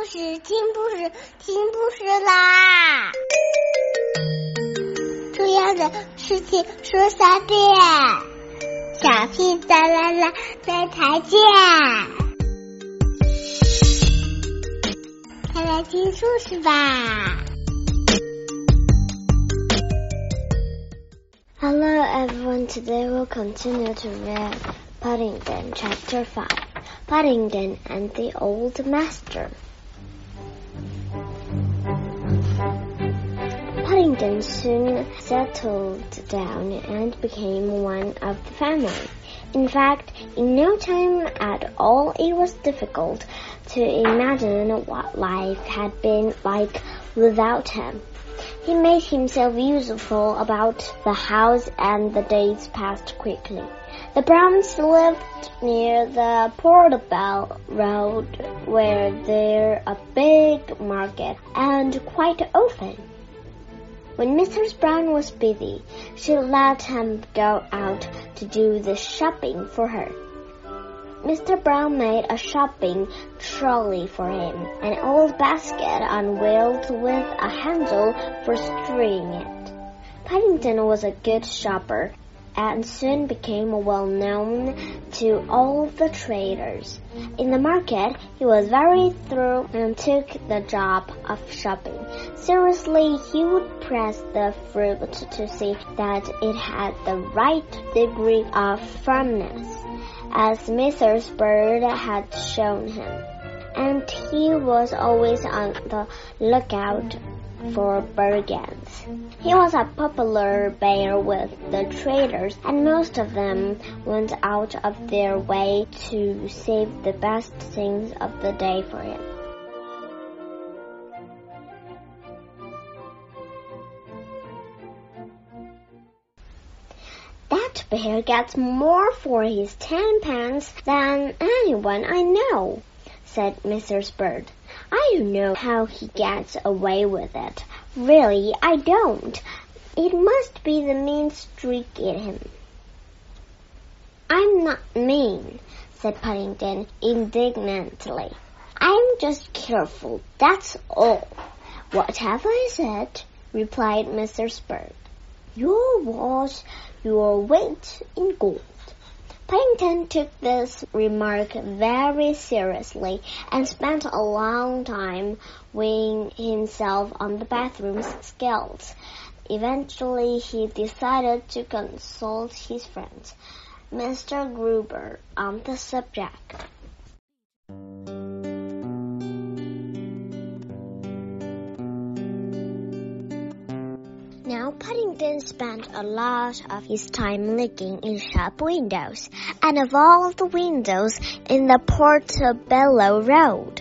故事，听故事，听故事啦！重要的事情说三遍，小屁哒啦啦，明天见！快来听故事吧！Hello everyone, today we'll continue to read Paddington Chapter Five, Paddington and the Old Master. Paddington soon settled down and became one of the family. In fact, in no time at all it was difficult to imagine what life had been like without him. He made himself useful about the house and the days passed quickly. The Browns lived near the Portobello Road where there a big market and quite often. When Mrs. Brown was busy, she let him go out to do the shopping for her. Mr. Brown made a shopping trolley for him, an old basket on wheels with a handle for steering it. Paddington was a good shopper and soon became well known to all the traders. In the market, he was very thorough and took the job of shopping. Seriously, he would press the fruit to see that it had the right degree of firmness, as Mrs. Bird had shown him. And he was always on the lookout for bargains. He was a popular bear with the traders, and most of them went out of their way to save the best things of the day for him. That bear gets more for his ten pence than anyone I know, said Mrs. Bird. I don't know how he gets away with it. Really, I don't. It must be the mean streak in him. I'm not mean, said Paddington indignantly. I'm just careful, that's all. What have I said? replied Mr. Bird. Your was your weight in gold. Paddington took this remark very seriously and spent a long time weighing himself on the bathroom scales. Eventually, he decided to consult his friend, Mr. Gruber, on the subject. Now, Paddington spent a lot of his time looking in shop windows, and of all the windows in the Portobello Road,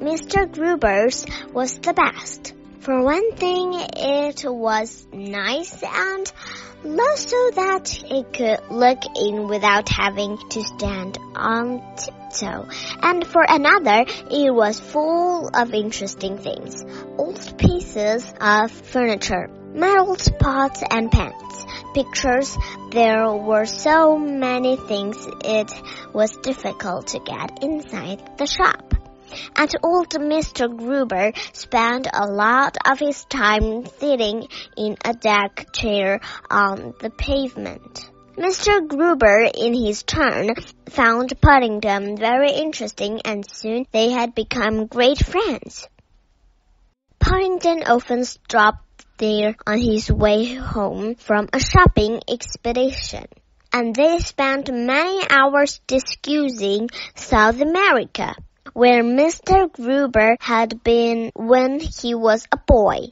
Mr. Gruber's was the best. For one thing, it was nice and low so that it could look in without having to stand on And for another, it was full of interesting things. Old pieces of furniture, metal pots and pans, pictures. There were so many things it was difficult to get inside the shop and old Mr. Gruber spent a lot of his time sitting in a deck chair on the pavement. Mr. Gruber, in his turn, found Paddington very interesting and soon they had become great friends. Paddington often stopped there on his way home from a shopping expedition and they spent many hours discussing South America where Mr. Gruber had been when he was a boy.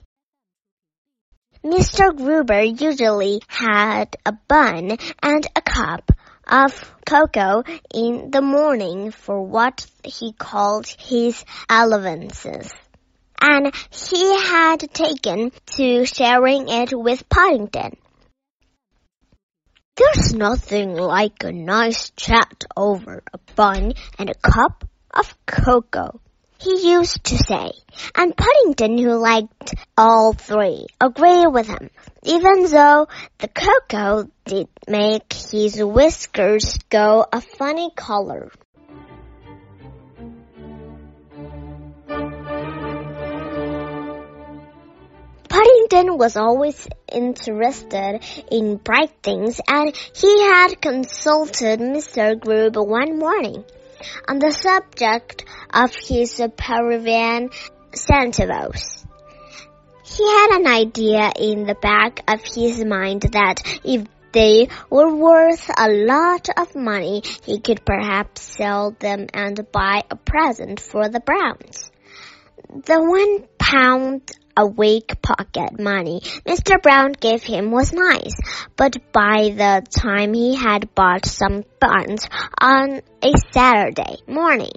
Mr. Gruber usually had a bun and a cup of cocoa in the morning for what he called his elevenses. And he had taken to sharing it with Paddington. There's nothing like a nice chat over a bun and a cup, of cocoa, he used to say, and Paddington, who liked all three, agreed with him, even though the cocoa did make his whiskers go a funny color. Paddington was always interested in bright things and he had consulted Mr. Grub one morning on the subject of his Peruvian centavos. He had an idea in the back of his mind that if they were worth a lot of money, he could perhaps sell them and buy a present for the Browns. The one pound a week pocket money Mr. Brown gave him was nice, but by the time he had bought some buns on a Saturday morning,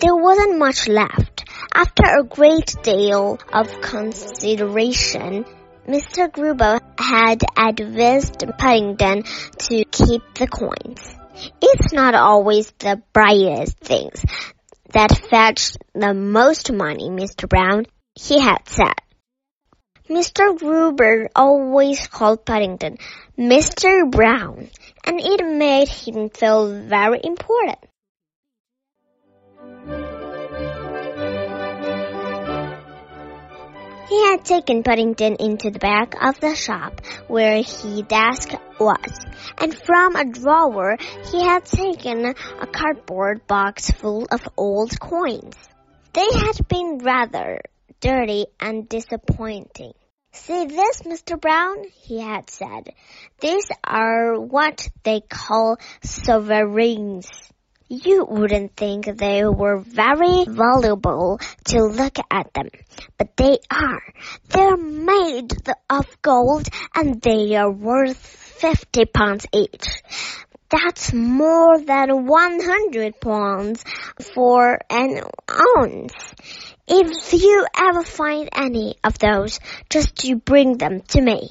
there wasn't much left. After a great deal of consideration, Mr. Gruber had advised Paddington to keep the coins. It's not always the brightest things that fetch the most money, Mr. Brown, he had said. Mr. Gruber always called Paddington Mr. Brown, and it made him feel very important. He had taken Paddington into the back of the shop where his desk was, and from a drawer he had taken a cardboard box full of old coins. They had been rather dirty and disappointing. See this, Mr. Brown, he had said. These are what they call sovereigns. You wouldn't think they were very valuable to look at them, but they are. They're made of gold and they are worth 50 pounds each. That's more than 100 pounds for an ounce. If you ever find any of those, just you bring them to me.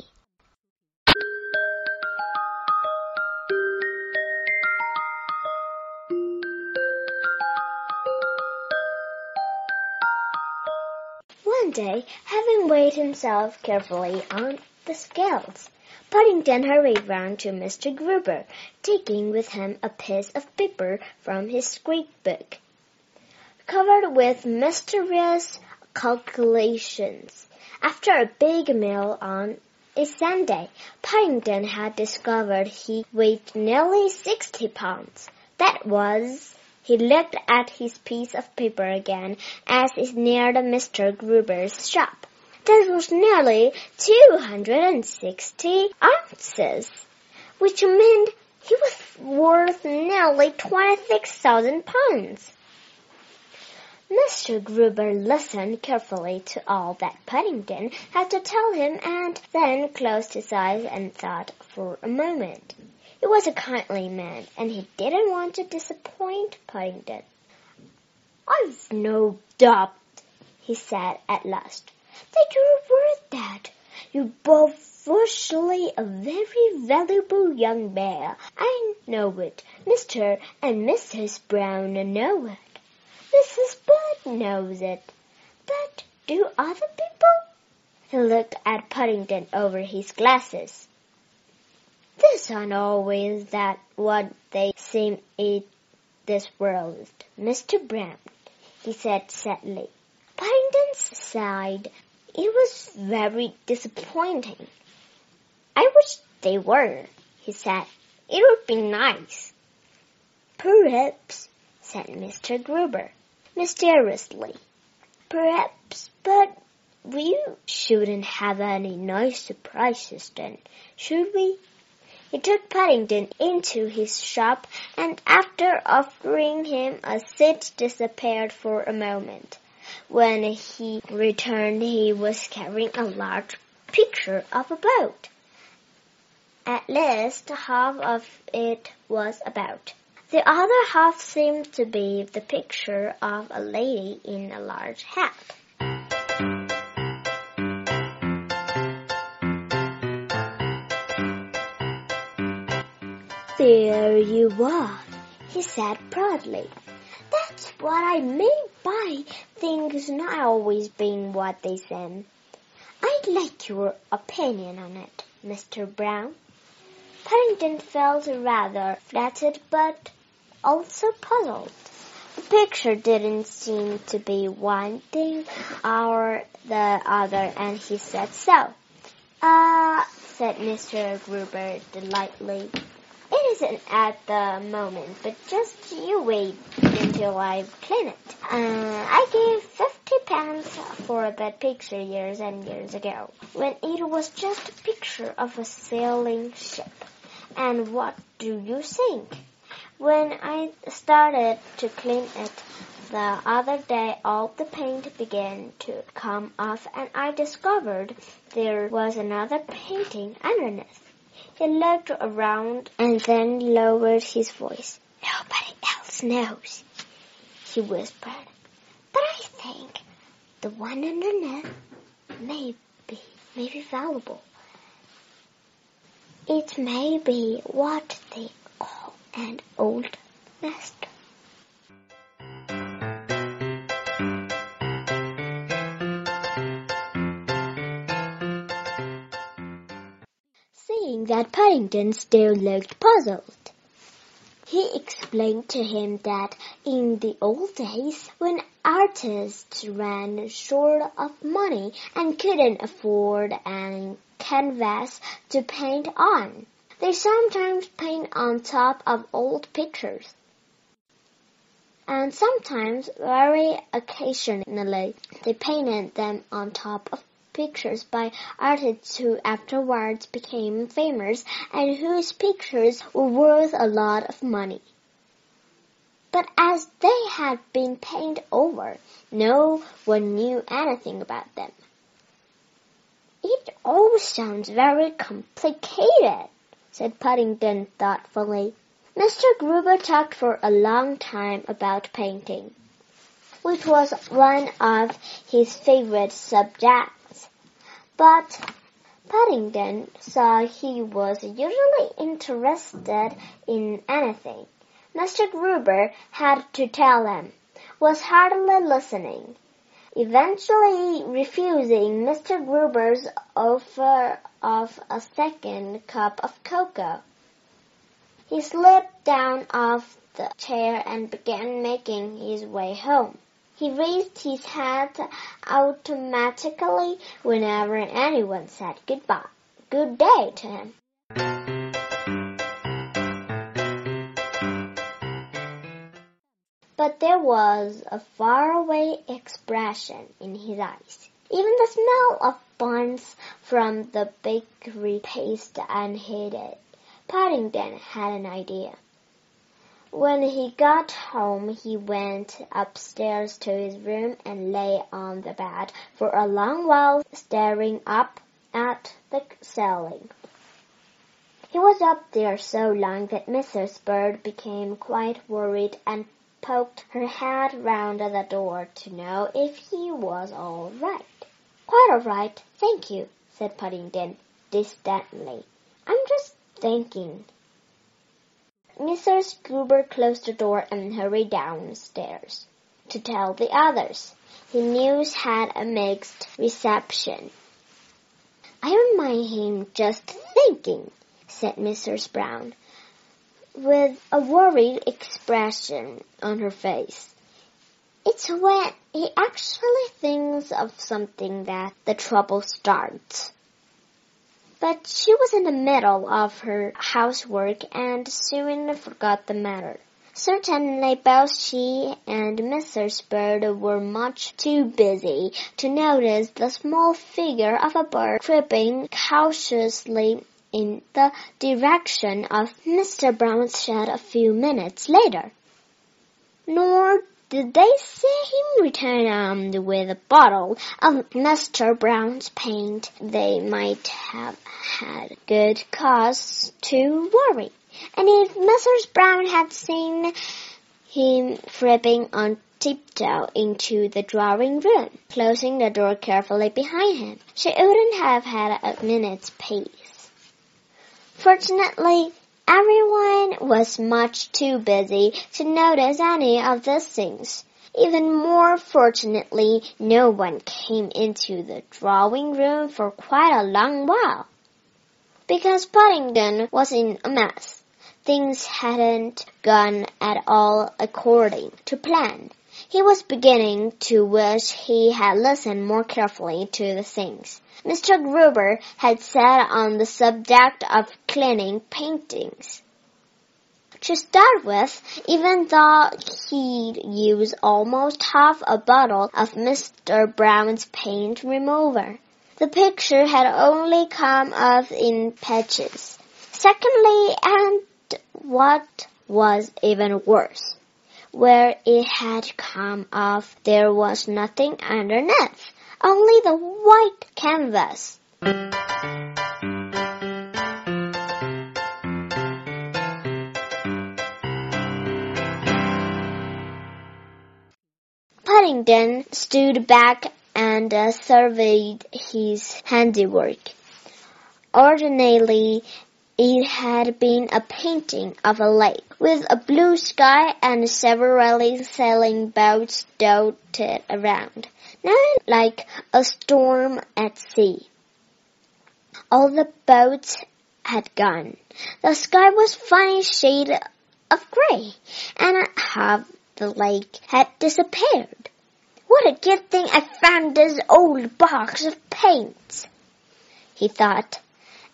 One day, having weighed himself carefully on the scales, Paddington hurried round to Mr. Gruber, taking with him a piece of paper from his scrapbook, covered with mysterious calculations. After a big meal on a Sunday, Paddington had discovered he weighed nearly sixty pounds. That was he looked at his piece of paper again as he neared Mr. Gruber's shop. That was nearly 260 ounces, which meant he was worth nearly 26,000 pounds. Mr. Gruber listened carefully to all that Paddington had to tell him and then closed his eyes and thought for a moment. He was a kindly man, and he didn't want to disappoint Paddington. I've no doubt, he said at last, that you're worth that. You're both virtually a very valuable young man. I know it. Mr. and Mrs. Brown know it. Mrs. Bird knows it. But do other people? He looked at Paddington over his glasses. These aren't always that what they seem in this world, Mr. Brown, he said sadly. Paddington sighed. It was very disappointing. I wish they were, he said. It would be nice. Perhaps, said Mr. Gruber, mysteriously. Perhaps, but we shouldn't have any nice surprises then, should we? He took Paddington into his shop and after offering him a seat disappeared for a moment. When he returned he was carrying a large picture of a boat. At least half of it was about. The other half seemed to be the picture of a lady in a large hat. There you are, he said proudly. That's what I mean by things not always being what they seem. I'd like your opinion on it, Mr. Brown. Paddington felt rather flattered but also puzzled. The picture didn't seem to be one thing or the other, and he said so. Ah, uh, said Mr. Gruber delightedly. It isn't at the moment, but just you wait until I clean it. Uh, I gave fifty pounds for that picture years and years ago, when it was just a picture of a sailing ship. And what do you think? When I started to clean it the other day, all the paint began to come off, and I discovered there was another painting underneath. He looked around and then lowered his voice. Nobody else knows, he whispered. But I think the one underneath may be, may be valuable. It may be what they call an old master. Seeing that Paddington still looked puzzled. He explained to him that in the old days, when artists ran short of money and couldn't afford any canvas to paint on, they sometimes paint on top of old pictures. And sometimes, very occasionally, they painted them on top of pictures by artists who afterwards became famous and whose pictures were worth a lot of money. But as they had been painted over, no one knew anything about them. It all sounds very complicated, said Paddington thoughtfully. Mr. Gruber talked for a long time about painting, which was one of his favorite subjects. But Paddington saw he was usually interested in anything Mr. Gruber had to tell him, was hardly listening, eventually refusing Mr. Gruber's offer of a second cup of cocoa. He slipped down off the chair and began making his way home. He raised his hat automatically whenever anyone said goodbye, good day to him. But there was a faraway expression in his eyes. Even the smell of buns from the bakery paste unheeded. Paddington had an idea. When he got home, he went upstairs to his room and lay on the bed for a long while, staring up at the ceiling. He was up there so long that Mrs. Bird became quite worried and poked her head round the door to know if he was all right. Quite all right, thank you, said Paddington distantly. I'm just thinking. Mrs. Gruber closed the door and hurried downstairs to tell the others. The news had a mixed reception. I don't mind him just thinking, said Mrs. Brown, with a worried expression on her face. It's when he actually thinks of something that the trouble starts. But she was in the middle of her housework and soon forgot the matter. Certainly both she and Mrs. Bird were much too busy to notice the small figure of a bird creeping cautiously in the direction of Mr. Brown's shed a few minutes later. Nor did they see him return armed with a bottle of Mr. Brown's paint, they might have had good cause to worry. And if Mrs. Brown had seen him tripping on tiptoe into the drawing room, closing the door carefully behind him, she wouldn't have had a minute's peace. Fortunately, Everyone was much too busy to notice any of these things. Even more fortunately, no one came into the drawing room for quite a long while. Because Paddington was in a mess. Things hadn't gone at all according to plan. He was beginning to wish he had listened more carefully to the things Mr. Gruber had said on the subject of cleaning paintings. To start with, even though he'd used almost half a bottle of Mr. Brown's paint remover, the picture had only come off in patches. Secondly, and what was even worse, where it had come off, there was nothing underneath, only the white canvas. Paddington stood back and uh, surveyed his handiwork. Ordinarily, it had been a painting of a lake, with a blue sky and several sailing boats dotted around, not like a storm at sea. All the boats had gone. The sky was funny shade of gray, and half the lake had disappeared. What a good thing I found this old box of paints, he thought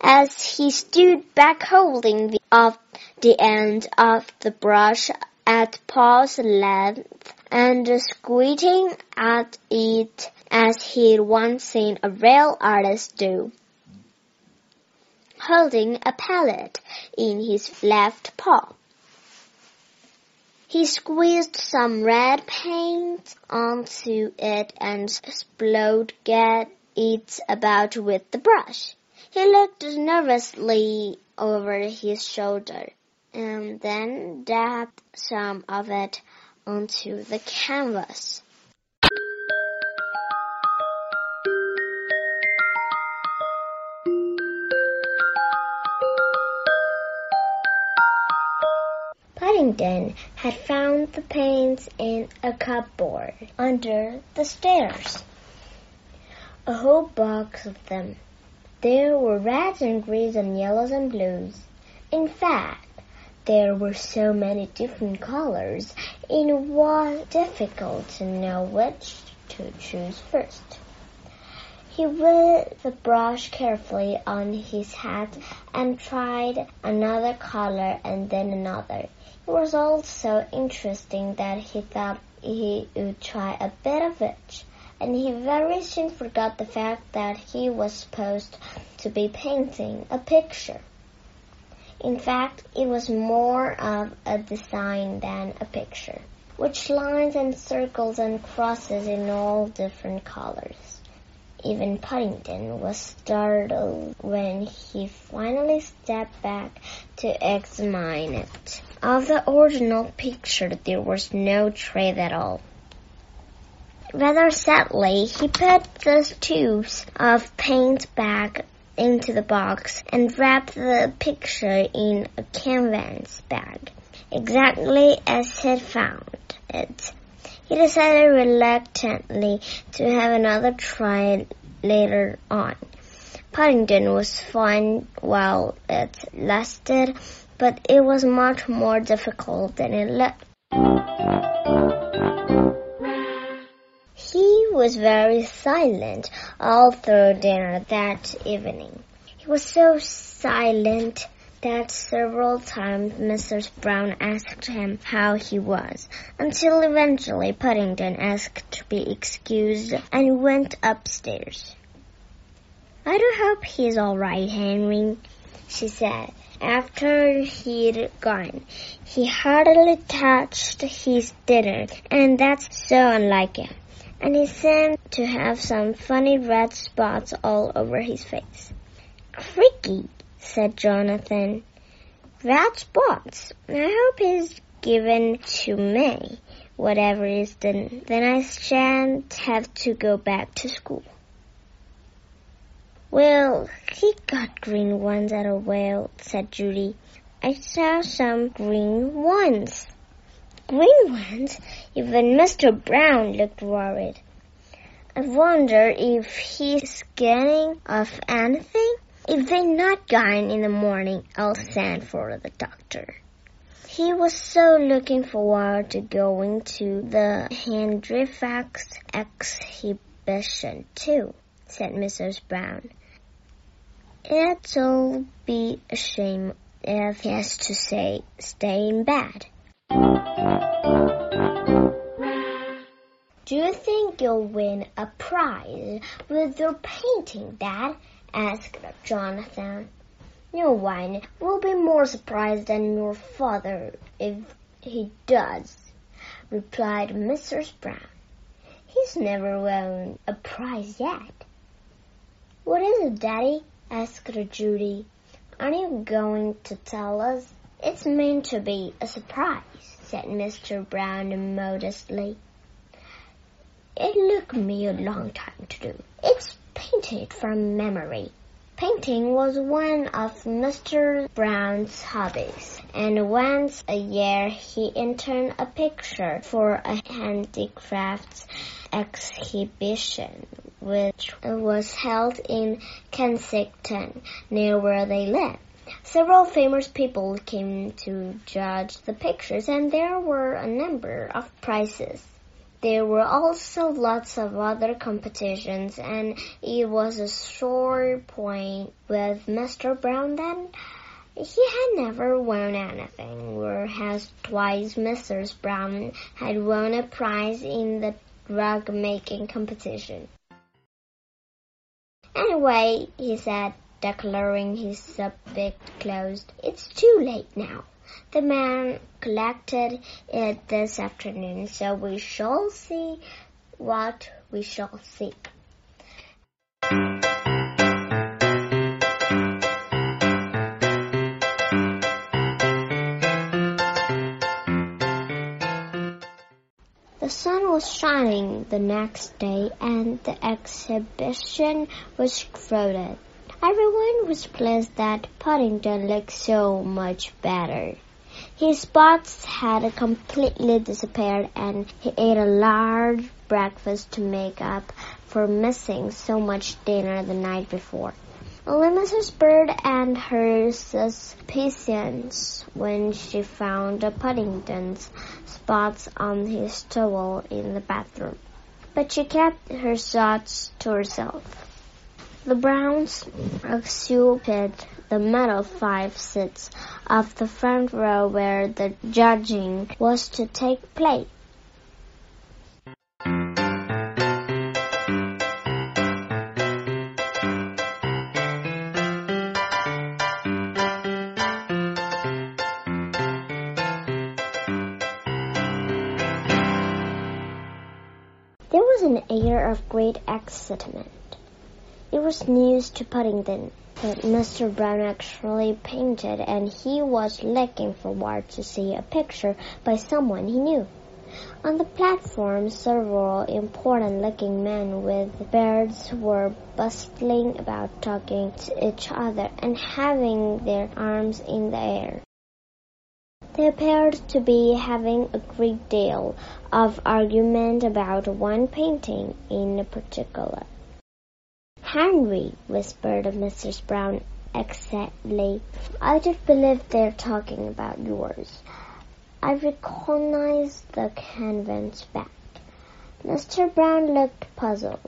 as he stood back holding the, up the end of the brush at Paul's length and squinting at it as he'd once seen a real artist do. Holding a palette in his left paw. He squeezed some red paint onto it and splodged it about with the brush. He looked nervously over his shoulder and then dabbed some of it onto the canvas. Paddington had found the paints in a cupboard under the stairs. A whole box of them. There were reds and greens and yellows and blues. In fact, there were so many different colors, it was difficult to know which to choose first. He wet the brush carefully on his hat and tried another color and then another. It was all so interesting that he thought he would try a bit of each and he very soon forgot the fact that he was supposed to be painting a picture. In fact, it was more of a design than a picture, which lines and circles and crosses in all different colors. Even Paddington was startled when he finally stepped back to examine it. Of the original picture, there was no trace at all. Rather sadly, he put the tubes of paint back into the box and wrapped the picture in a canvas bag, exactly as he'd found it. He decided reluctantly to have another try later on. Paddington was fine while it lasted, but it was much more difficult than it looked. He was very silent all through dinner that evening. He was so silent that several times Mrs. Brown asked him how he was, until eventually Paddington asked to be excused and went upstairs. I do hope he's all right, Henry, she said. After he'd gone, he hardly touched his dinner, and that's so unlike him and he seemed to have some funny red spots all over his face. Creaky, said Jonathan. Red spots. I hope he's given to me. Whatever is done, then I shan't have to go back to school. Well, he got green ones at a whale, said Judy. I saw some green ones green ones. Even Mr. Brown looked worried. I wonder if he's scanning of anything. If they're not gone in the morning, I'll send for the doctor. He was so looking forward to going to the handicrafts exhibition too, said Mrs. Brown. It'll be a shame if he has to say stay in bed. Do you think you'll win a prize with your painting, Dad? asked Jonathan. No one will be more surprised than your father if he does, replied Mrs. Brown. He's never won a prize yet. What is it, Daddy? asked Judy. Aren't you going to tell us? It's meant to be a surprise, said Mr. Brown modestly. It took me a long time to do. It's painted from memory. Painting was one of Mr. Brown's hobbies, and once a year he entered a picture for a handicrafts exhibition, which was held in Kensington, near where they lived. Several famous people came to judge the pictures, and there were a number of prizes. There were also lots of other competitions, and it was a sore point with Mr. Brown then. He had never won anything, whereas twice Mrs. Brown had won a prize in the rug making competition. Anyway, he said, declaring his subject closed, it's too late now. The man collected it this afternoon, so we shall see what we shall see. The sun was shining the next day and the exhibition was crowded. Everyone was pleased that Paddington looked so much better. His spots had completely disappeared and he ate a large breakfast to make up for missing so much dinner the night before. Mrs. Bird and her suspicions when she found Paddington's spots on his towel in the bathroom. But she kept her thoughts to herself. The Browns occupied the middle five seats of the front row where the judging was to take place. There was an air of great excitement. It was news to Paddington that Mr. Brown actually painted and he was looking forward to see a picture by someone he knew. On the platform, several important looking men with beards were bustling about talking to each other and having their arms in the air. They appeared to be having a great deal of argument about one painting in particular. Henry, whispered Mrs. Brown excitedly, I do believe they're talking about yours. I recognize the canvas back. Mr. Brown looked puzzled.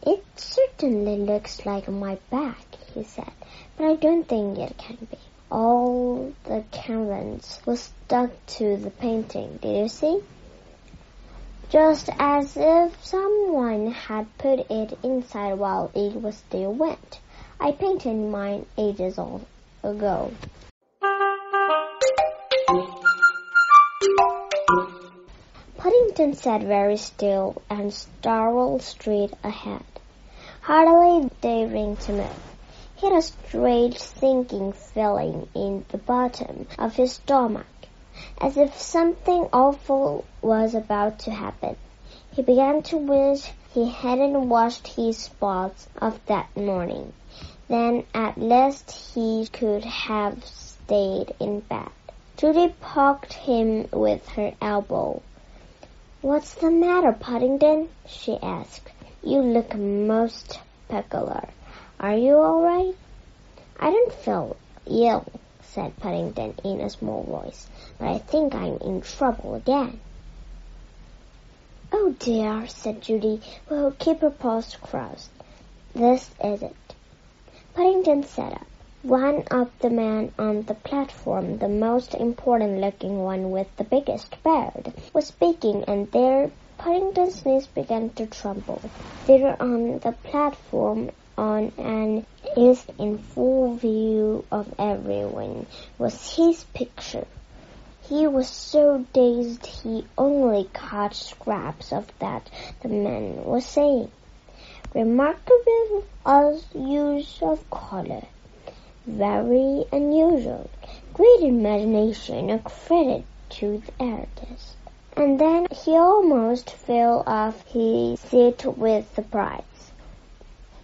It certainly looks like my back, he said, but I don't think it can be. All the canvas was stuck to the painting, did you see? Just as if someone had put it inside while it was still wet. I painted mine ages ago. Paddington sat very still and startled straight ahead, hardly daring to move. He had a strange sinking feeling in the bottom of his stomach as if something awful was about to happen. He began to wish he hadn't washed his spots of that morning. Then at least he could have stayed in bed. Judy poked him with her elbow. What's the matter, Paddington? she asked. You look most peculiar. Are you all right? I don't feel ill, said Paddington in a small voice, but I think I'm in trouble again. Oh dear, said Judy. Well, keep her paws crossed. This is it. Paddington sat up. One of the men on the platform, the most important looking one with the biggest beard, was speaking and there Paddington's knees began to tremble. There on the platform on an east in full view of everyone was his picture. He was so dazed he only caught scraps of that the man was saying. Remarkable use of color very unusual. Great imagination, a credit to the artist. And then he almost fell off his seat with surprise.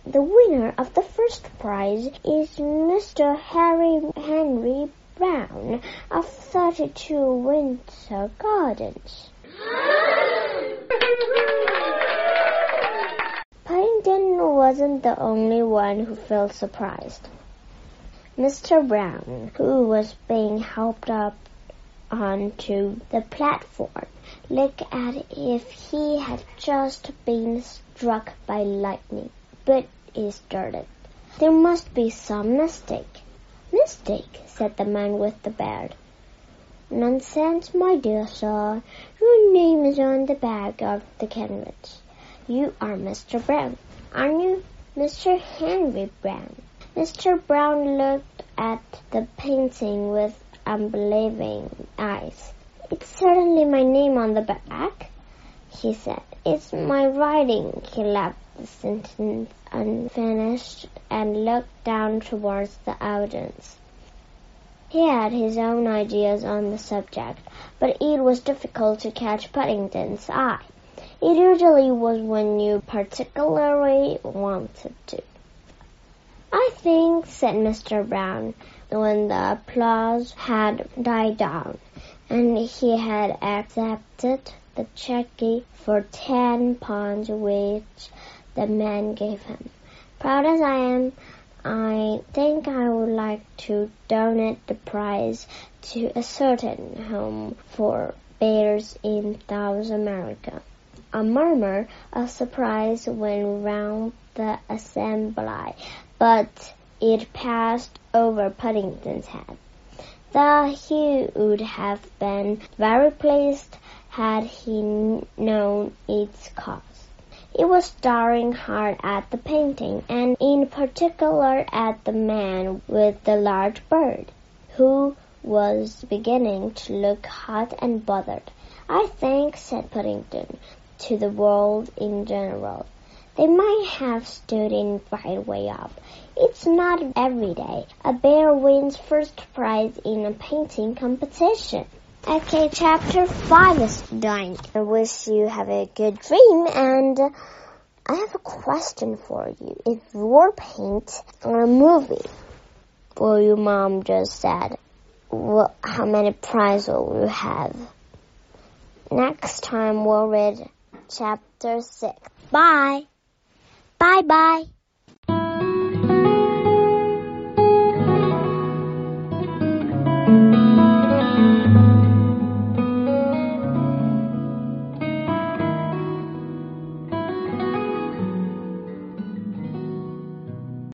The winner of the first prize is Mr. Harry Henry Brown of 32 Windsor Gardens. Paddington wasn't the only one who felt surprised. Mr. Brown, who was being helped up onto the platform, looked as if he had just been struck by lightning. But he started. There must be some mistake. Mistake, said the man with the beard. Nonsense, my dear sir. Your name is on the back of the canvas. You are Mr. Brown, aren't you? Mr. Henry Brown. Mr. Brown looked at the painting with unbelieving eyes. It's certainly my name on the back, he said. It's my writing. He the sentence unfinished and looked down towards the audience. He had his own ideas on the subject, but it was difficult to catch Paddington's eye. It usually was when you particularly wanted to. I think, said Mr. Brown, when the applause had died down, and he had accepted the cheque for ten pounds which the man gave him. Proud as I am, I think I would like to donate the prize to a certain home for bears in South America. A murmur of surprise went round the assembly, but it passed over Paddington's head. Though he would have been very pleased had he known its cause. It was staring hard at the painting, and in particular at the man with the large bird, who was beginning to look hot and bothered. I think, said Paddington, to the world in general. They might have stood in right way up. It's not every day a bear wins first prize in a painting competition. Okay, chapter 5 is done. I wish you have a good dream and I have a question for you. If your paint on a movie, well, your mom just said, well, how many prizes will you have? Next time we'll read chapter 6. Bye! Bye bye.